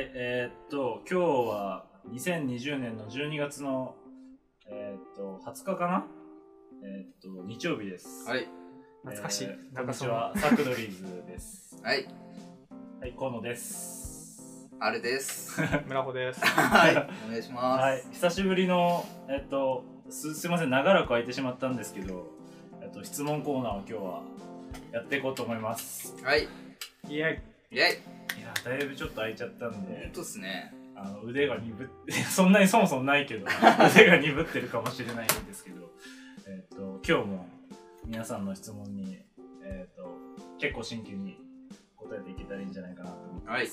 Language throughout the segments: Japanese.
はい、えーっと、今日は2020年の12月の、えーっと、20日かな？えーっと、日曜日です。はい。懐かしい。えーこなんにちは、サクドリーズです。はい。はい、河野です。あれです。村穂です。はい。お願いします。はい、久しぶりの、えーっと、すすいません、長らく空いてしまったんですけど、えーっと、質問コーナーを今日はやっていこうと思います。はい。いや、イェイ。いや、だいぶちょっと空いちゃったんで、とっすね。あの腕が鈍って そんなにそもそもないけど 腕が鈍ってるかもしれないんですけど、えっと今日も皆さんの質問に、えっと結構真剣に答えていけたらいいんじゃないかなと思ってはい。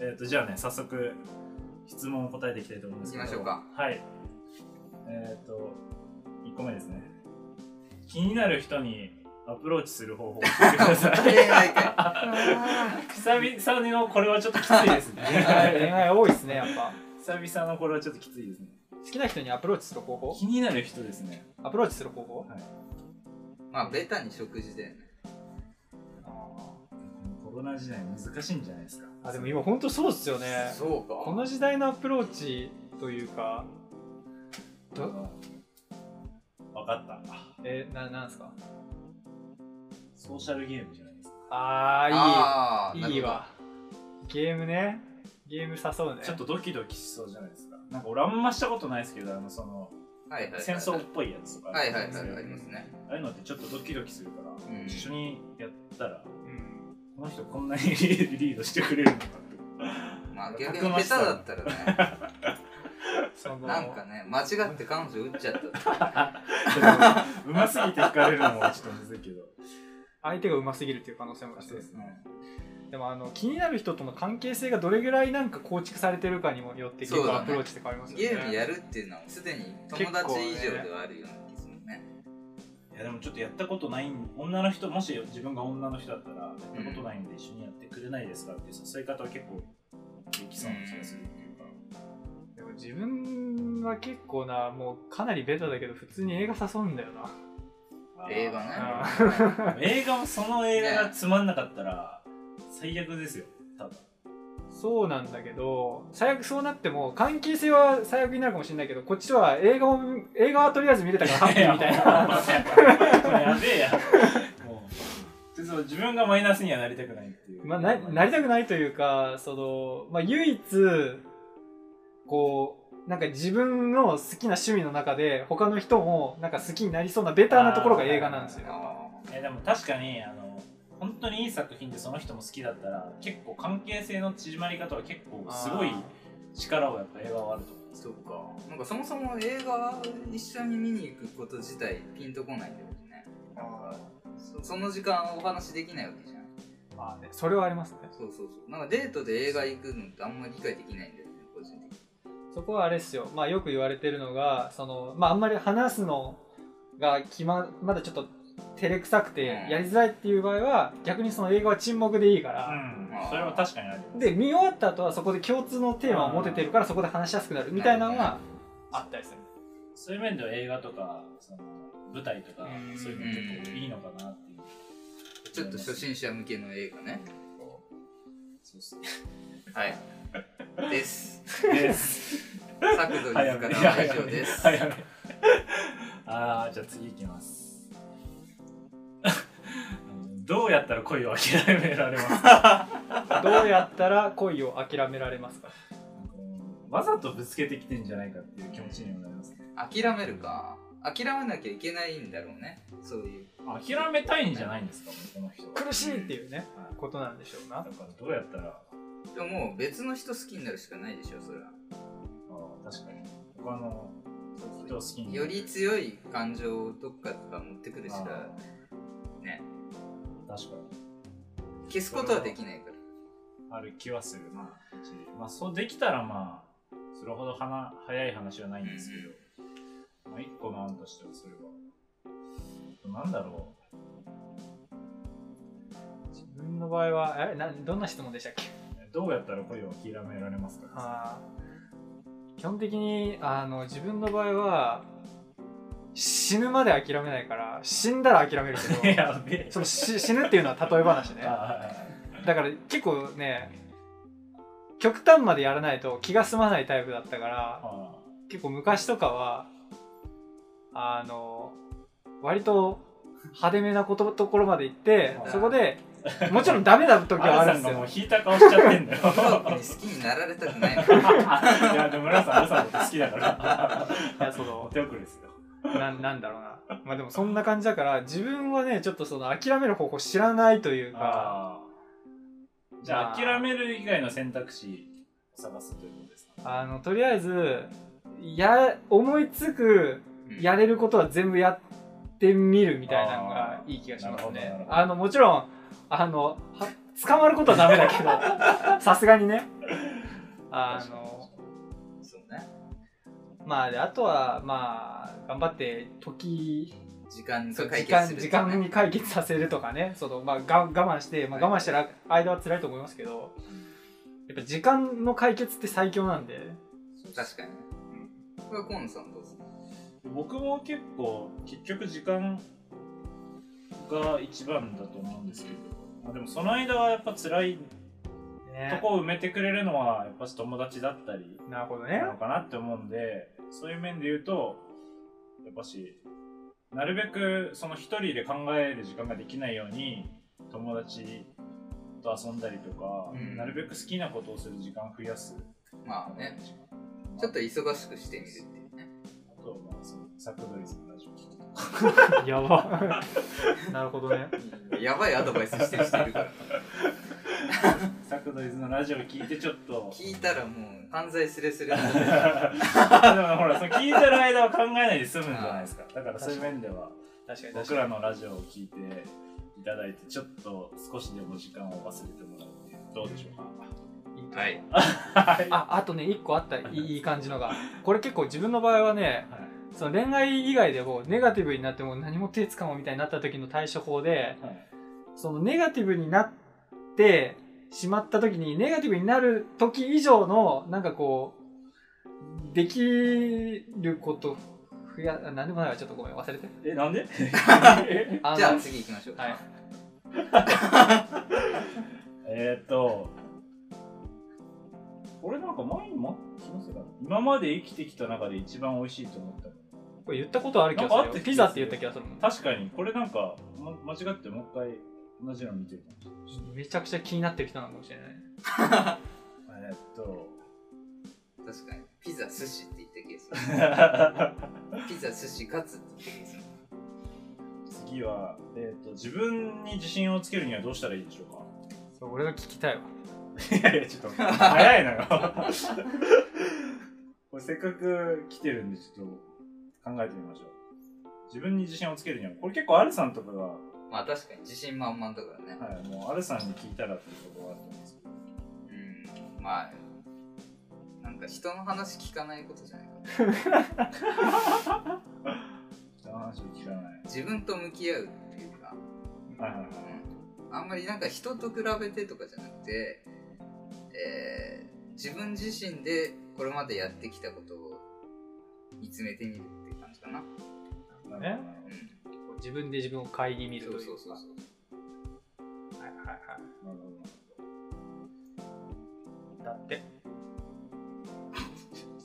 えっとじゃあね早速質問を答えていきたいと思うんですけど。行きましょうか。はい。えっと1個目ですね。気になる人にアプローチする方法を教えてください。恋愛会。久々のこれはちょっときついですね。恋愛恋愛多いですね、やっぱ。久々のこれはちょっときついですね。好きな人にアプローチする方法？気になる人ですね。アプローチする方法？まあ、ベタに食事だよね。コロナ時代難しいんじゃないですか。あ、でも今ほんとそうっすよね。そうか。この時代のアプローチというか、ど？分かった。え、な、なんすか？ソーシャルゲームじゃないですかあー、いい。いいわ。ゲームね。ゲーム誘うね。ちょっとドキドキしそうじゃないですかなんか俺あんましたことないですけどあのそのはいはいはい。戦争っぽいやつとかはいはいはい、ありますね。ああいうのってちょっとドキドキするから、うん一緒にやったらうん。この人こんなに リードしてくれるのかってまあ、逆にベタだったらね、その、なんかね、間違って彼女撃っちゃった。うますぎて惹かれるのもちょっとむずいけど相手が上手すぎるっていう可能性もあね。でもあの気になる人との関係性がどれぐらいなんか構築されてるかにもよって結構アプローチって変わりますよね。ゲームやるっていうのはすでに友達以上ではあるような気するね。いやでもちょっとやったことないん女の人もし自分が女の人だったらやったことないんで一緒にやってくれないですかっていう誘い方は結構できそうな気がするっていうか、でも自分は結構なもうかなりベタだけど普通に映画誘うんだよな映画ね。あ映画もその映画がつまんなかったら最悪ですよ。多分。そうなんだけど最悪そうなっても関係性は最悪になるかもしれないけどこっちは映画を映画はとりあえず見れたからハッピーみたいな。やべえや。もう。自分がマイナスにはなりたくないっていう。まあ、ななりたくないというかその、まあ、唯一こうなんか自分の好きな趣味の中で他の人もなんか好きになりそうなベターなところが映画なんですよあえでも確かにあの本当にいい作品でその人も好きだったら結構関係性の縮まり方は結構すごい力をやっぱ映画はあると思うんですよーそうか。なんかそもそも映画一緒に見に行くこと自体ピンとこないんだよね。なんかそその時間お話できないわけじゃん。まあねそれはありますねそうそうそう。なんかデートで映画行くのってあんまり理解できないんだよ。そこはあれですよ。まあよく言われてるのがそのまああんまり話すのが決ままだちょっと照れくさくてうん。やりづらいっていう場合は逆にその映画は沈黙でいいから、うん。それは確かにあるで見終わった後はそこで共通のテーマを持ててるからそこで話しやすくなる。みたいなのはあったりする。そういう面では映画とかその舞台とかうん。そういうの結構いいのかなっていう。ちょっと初心者向けの映画ね。そうっすね。はい。です。です。作度にからは以上です。早め。ああじゃあ次いきます。どうやったら恋を諦められますか？どうやったら恋を諦められますか？わざとぶつけてきてんじゃないかっていう気持ちにもなりますね。諦めるか。諦めなきゃいけないんだろうね。そういう。諦めたいんじゃないんですか？この人。は苦しいっていうねはいことなんでしょうな。だからどうやったらでももう別の人好きになるしかないでしょ、それは。あー確かに。他の人を好きになる。より強い感情をどっかとか持ってくるしあか、ね。ー確かに。消すことはできないから。ある気はする。まあ。まあそうできたらまあそれほどはな早い話はないんですけど、まあ一個の案としてはそれは。なんだろ自分の場合はえなどんな質問でしたっけ？うどうやったら恋を諦められますか？基本的にあの自分の場合は死ぬまで諦めないから死んだら諦めるけど そのし死ぬっていうのは例え話ね。あだから結構ね極端までやらないと気が済まないタイプだったからあ結構昔とかはあの割と派手めなことところまで行ってはい。そこでもちろんダメな時はあるんで。すよもう引いた顔しちゃってんだよ。好きになられたくないの いやでも村さんアルさんのこと好きだから。いやそのお手遅れですよ。ななんだろうな。まあでもそんな感じだから自分はねちょっとその諦める方法知らないというか。じゃあまあ。諦める以外の選択肢を探すということですか？あのとりあえずや思いつくやれることは全部やってみるみたいなのがいい気がしますね。あのもちろんあのは捕まることはダメだけど さすがにね。あのそうね。まあであとはまあ頑張って時時間解時間決する時間に解決させるとかね。その、まあ、が我慢して、まあ、我慢したら間は辛いと思いますけどやっぱ時間の解決って最強なんで。確かに。ねこれは河野さんどうですか僕も結構結局時間が一番だと思うんですけど、まあ、でもその間はやっぱ辛いとねこを埋めてくれるのはやっぱし友達だったりなるほどね。なのかなって思うんでそういう面で言うとやっぱしなるべくその一人で考える時間ができないように友達と遊んだりとか、うん。なるべく好きなことをする時間を増やす。まあね。ちょっと忙しくしてみるっていうね。あとはまあそのサクド やば。なるほどね。やばいアドバイスしてる人いるから。サクドリズのラジオ聞いてちょっと。聞いたらもう犯罪すれすれのでもほらその聞いてる間は考えないで済むんじゃないですか。だからそういう面では確かに確僕らのラジオを聞いていただいてちょっと少しでも時間を忘れてもらうってどうでしょうか？にはい。はい。ああとね一個あったいいいい感じのが。これ結構自分の場合はねその恋愛以外でもネガティブになっても何も手つかもみたいになった時の対処法ではい。そのネガティブになってしまった時にネガティブになる時以上のなんかこうできること増やなんでもないわ。ちょっとごめん忘れて。えなんで？じゃあ次行きましょう。はい。えーっと俺なんか前にも今まで生きてきた中で一番美味しいと思ったのこれ言ったことある気がすなんかあった気がするるよピザって言った気がするもん確かに。これなんか、ま、間違ってもう一回同じの見てるかもしれない。めちゃくちゃ気になってる人なのかもしれない。えーっと。確かに。ピザ寿司って言った気がする。ピザ寿司カツって言った気がする。次は、えー、と自分に自信をつけるにはどうしたらいいでしょうか？そう俺が聞きたいわ。いやいや、ちょっと、早いのよ。これせっかく来てるんで、ちょっと考えてみましょう。自分に自信をつけるには、これ結構アルさんとかが、はまあ確かに自信満々だからねい、もうアルさんに聞いたらっていうところがあると思うんですけど。うんまあなんか人の話聞かないことじゃないか人の話を聞かない。自分と向き合うっていうか、はいはいはい。うん、あんまりなんか人と比べてとかじゃなくて、えー自分自身でこれまでやってきたことを見つめてみるね。自分で自分を顧みるというか。そうそうそう。はいはいはどなるほどいだって。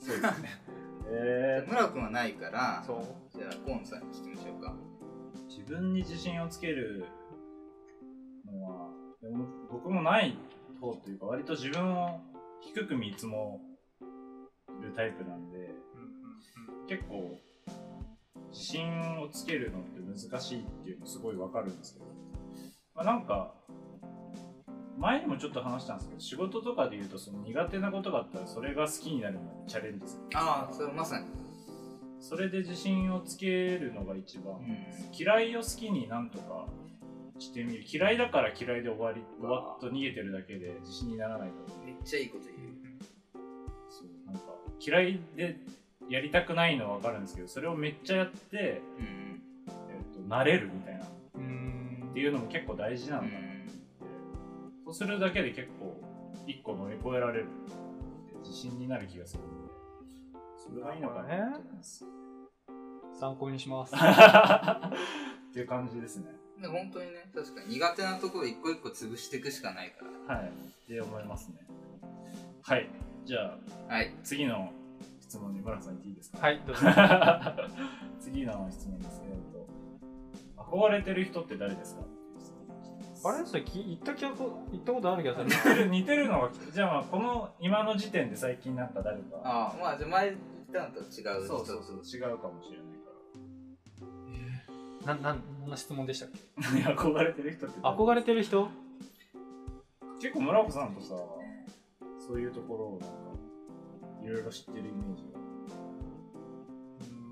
そうですね。え村君はないからそう。じゃあ河野さんに聞きましょうか。ー、自分に自信をつけるのは、でも僕もない方というか、割と自分を低く見積もるタイプなんで、結構自信をつけるのって難しいっていうのすごいわかるんですけど、まあ、なんか前にもちょっと話したんですけど仕事とかで言うとその苦手なことがあったらそれが好きになるまでチャレンジするああそれまさに。それで自信をつけるのが一番、うん。嫌いを好きになんとかしてみる。嫌いだから嫌いで終わり終わっと逃げてるだけで自信にならないと思う。めっちゃいいこと言う。そうなんか嫌いでやりたくないのはわかるんですけどそれをめっちゃやって、うんえっと慣れるみたいな。っていうのも結構大事なんだな。って、そうするだけで結構一個乗り越えられる自信になる気がするんで。それがいいのかなと思います、参考にします。っていう感じですね。で本当にね確かに苦手なところ一個一個潰していくしかないから。はい。って思いますね。はい。じゃあ。はい。次の質問に村木さん言っていいですか？はいどうぞ。次の質問ですえっと憧れてる人って誰ですか？あれそれき言った気がこ言ったことある気がする。似てる似てるのがじゃあまあこの今の時点で最近なんか誰か。ああまあじゃあ前言ったのと違う人。そうそうそう違うかもしれないかななん何の質問でしたっけ？ら憧れてる人って誰憧れてる人？結構村子さんとさそういうところをなんかいろいろ知ってるイメージが。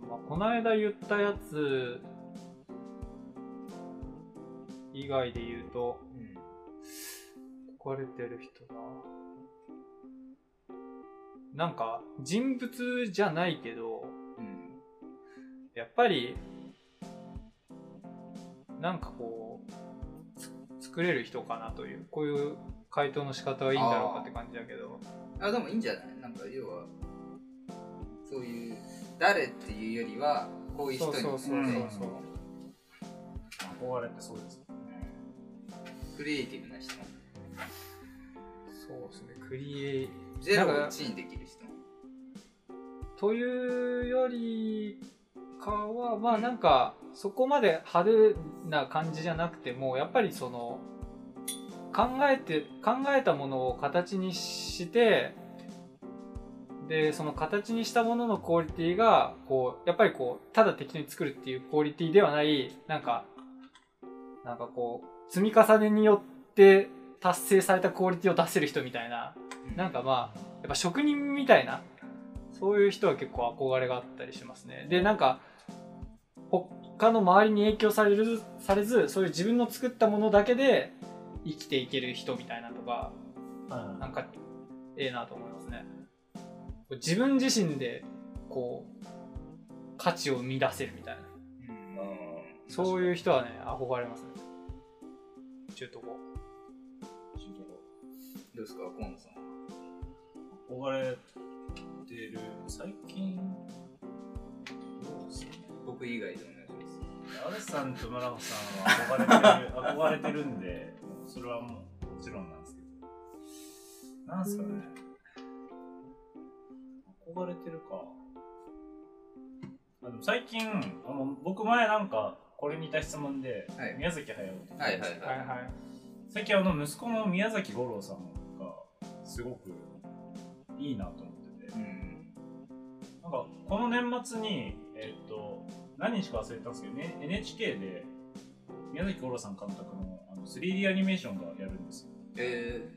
うんまあ、この間言ったやつ以外で言うと憧れてる人ななんか人物じゃないけどうんやっぱりなんかこうつ作れる人かなというこういう回答の仕方はいいんだろうかって感じだけど。あでもいいんじゃない？なんか要はそういう誰っていうよりはこういう人にそうそうそう憧れてそうですよね。クリエイティブな人。そうですね。クリエイゼロをなんか1にできる人。というよりかはまあなんかそこまで派手な感じじゃなくてもやっぱりその考えて考えたものを形にしてでその形にしたもののクオリティがこうやっぱりこうただ適当に作るっていうクオリティではないなんかなんかこう積み重ねによって達成されたクオリティを出せる人みたいななんかまあやっぱ職人みたいなそういう人は結構憧れがあったりしますね。でなんか他の周りに影響されるされずそういう自分の作ったものだけで生きていける人みたいなとかなんかええなと思いますね自分自身でこう価値を生み出せるみたいな。そういう人はね憧れますね。中途後どうですか河野さん。憧れてる最近。そうですね。僕以外でお願いします。アルさんと村子さんは憧れてる 憧れてるんでそれはもうもちろんなんですけど。なんすかね憧れてるか。あでも最近あの僕前なんかこれに似た質問で、はい。宮崎駿って言った。はいんですけどはい。はいはい。最近あの息子の宮崎五郎さんがすごくいいなと思ってて、うん。なんかこの年末に、えっと何日か忘れたんですけど、ね、NHK で宮崎五郎さん監督のあの 3D アニメーションがやるんですよ。え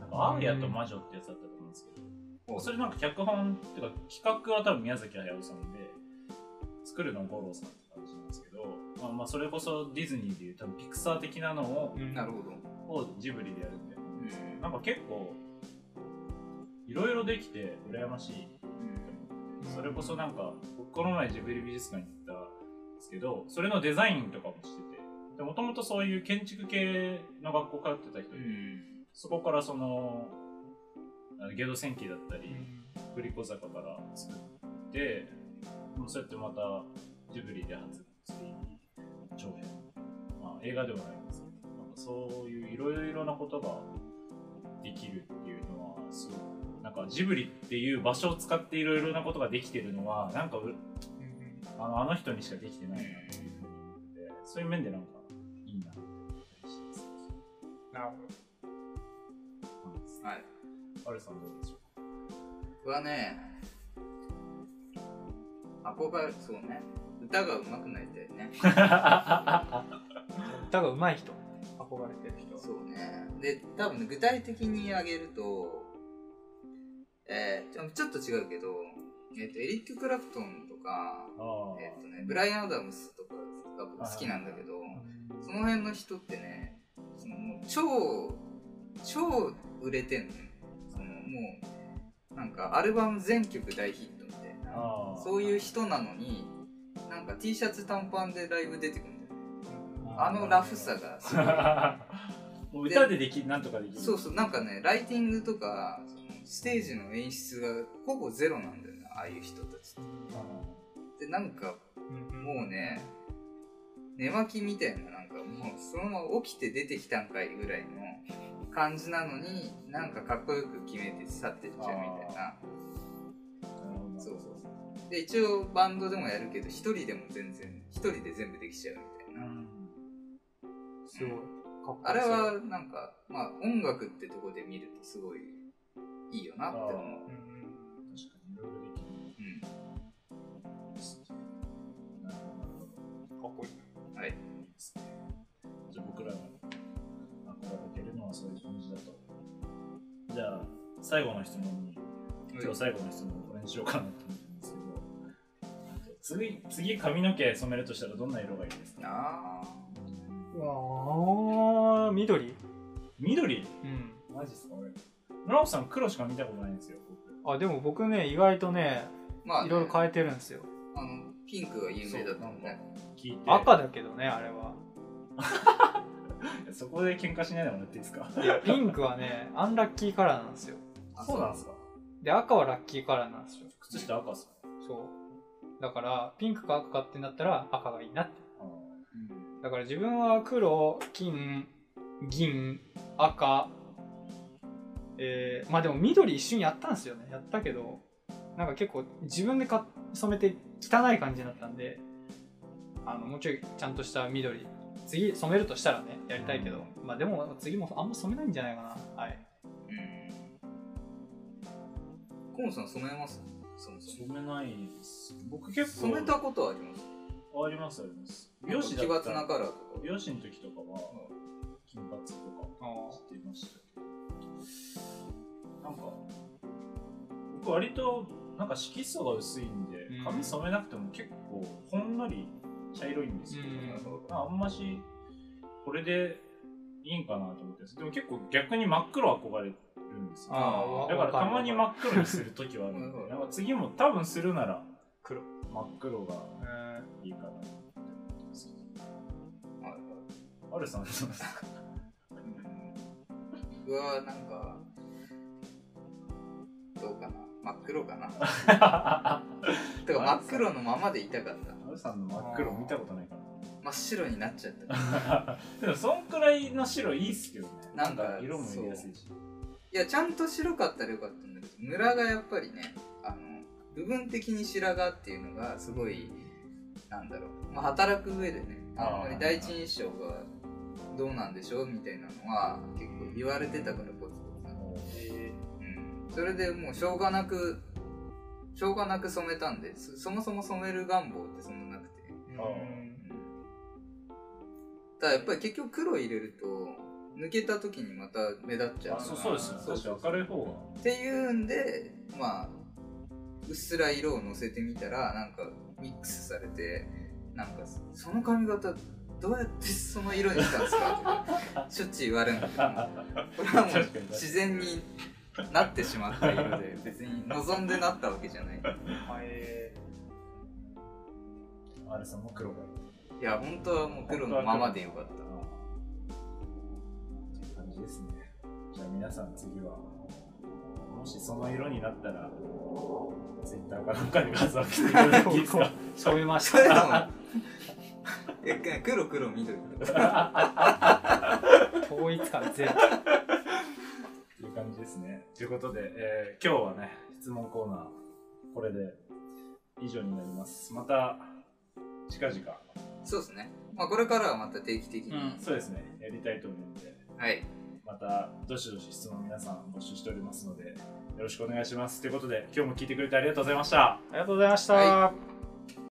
なんかアーヤと魔女ってやつだったと思うんですけど、ー、それなんか脚本っていうか企画は多分宮崎駿さんで作るのは五郎さんって感じなんですけど、まあ、まあそれこそディズニーでいう多分ピクサー的なのをうんなるほど、をジブリでやるみたいな。うんなんか結構いろいろできて羨ましいそれこそなんか僕この前ジブリ美術館に行ったんですけどそれのデザインとかもしててもともとそういう建築系の学校通ってた人で、うん。そこからそのあのゲド戦記だったり振り子坂から作ってもうそうやってまたジブリで初 3D 長編、まあ、映画ではないんですけどなんかそういういろいろなことができるっていうのはすごくなんかジブリっていう場所を使っていろいろなことができてるのはなんかうあのあの人にしかできてないなっていう。ふうに思ってそういう面でなんかいいなって思ったりしてます。なるほはいアルさんどうでしょ僕はね憧れそうね。歌が上手くなりたいね。ど 歌が上手い人？憧れてる人？そうね。で多分ね具体的に挙げるとえー、ちょっと違うけど、えっとエリック・クラプトンとか、えっとね、ブライアン・アダムスとかが僕好きなんだけど、その辺の人ってねその超超売れてんのよもうなんかアルバム全曲大ヒットみたいなそういう人なのになんか T シャツ短パンでライブ出てくるんだよ。ねあのラフさがすごい。もう歌でできなんとかできる。そうそうなんかねライティングとかそのステージの演出がほぼゼロなんだよねああいう人たちってでなんかもうね寝巻きみたいななんかもうそのまま起きて出てきたんかいぐらいの感じなのになんかかっこよく決めて去ってっちゃうみたいな。そうそうで一応バンドでもやるけど一人でも全然一人で全部できちゃうみたいな、うん。すごい。かっこいい。あれはなんかまあ音楽ってとこで見るとすごいいいよなって思う。うん。確かに憧れてるのはそういう感じだと。じゃあ最後の質問に今日最後の質問これにしようかなと思ってるんですけど。次次髪の毛染めるとしたらどんな色がいいですか？あうわー緑？緑？うん。マジっすか俺。村本さん黒しか見たことないんですよ僕。あ、でも僕ね、意外とね、ーまあ、ね、いろいろ変えてるんですよ。あのピンクが有名だったもんね聞いて。赤だけどね、あれは。そこで喧嘩しないでもらっていいですか？いや、ピンクはね、アンラッキーカラーなんですよ。あそうなんですか？で、赤はラッキーカラーなんですよ。靴下赤っすか？そう。だから、ピンクか赤かってなったら赤がいいなって。うんだから自分は黒、金、銀、赤、えー、まあでも緑一瞬やったんですよね。やったけど、なんか結構自分でか染めて汚い感じになったんで、あの、もうちょいちゃんとした緑、次染めるとしたらね、やりたいけど、まあでも次もあんま染めないんじゃないかな。はい。うん。河野さん染めます？そもそも。染めないです。僕結構染めたことはあります？ありますあります。美容師だ奇った抜なカラーとか。美容師の時とかは金髪とかあしてましたけど。なんか僕割となんか色素が薄いんでうん。髪染めなくても結構ほんのり茶色いんですよ、うん。あんましこれでいいんかなと思ってです。でも結構逆に真っ黒憧れるんですよ。だからたまに真わっ黒にする時はあるんうんでなんか次も多分するなら黒。真っ黒がえいいかなと思ってますはいはいあるさんどうですか？僕はなんかどうかな？真っ黒かな？てか真っ黒のままでいたかったさんの真っ黒見たことないか真っ白になっちゃった。ら でもそんくらいの白いいっすけどね。なんか色も入れやすいし。いやちゃんと白かったらよかったんだけどムラがやっぱりねあの部分的に白髪っていうのがすごいなんだろう、まあ、働く上でねあんまり第一印象がどうなんでしょうみたいなのは結構言われてたからポツポツうん、それでもうしょうがなくしょうがなく染めたんでそそもそも染める願望ってそんななくて、あうん、ただやっぱり結局黒入れると抜けた時にまた目立っちゃうから。あそうそうですよそうそう確かに明るい方が。っていうんでまあうっすら色をのせてみたらなんかミックスされてなんかその髪型どうやってその色にしたんですかとかしょっちゅう言われるんだけどこれはもう自然になってしまった色で別に望んでなったわけじゃない。えあれさんも黒がいいいや本当はもう黒のままでよかったっていう感じですねじゃあ皆さん次はもしその色になったらツイッターかなんかで画像を送っていただいていいですか？ー、染めましそれでもた。黒黒緑統一感ゼロ。っていう感じですね。ということで、えー今日はね、質問コーナー、これで以上になります。また、近々、そうですね。まあこれからはまた定期的に、うんそうですね、やりたいと思うので、はい。また、どしどし質問皆さん募集しておりますので、よろしくお願いします。ということで、今日も聞いてくれてありがとうございました。ありがとうございました。は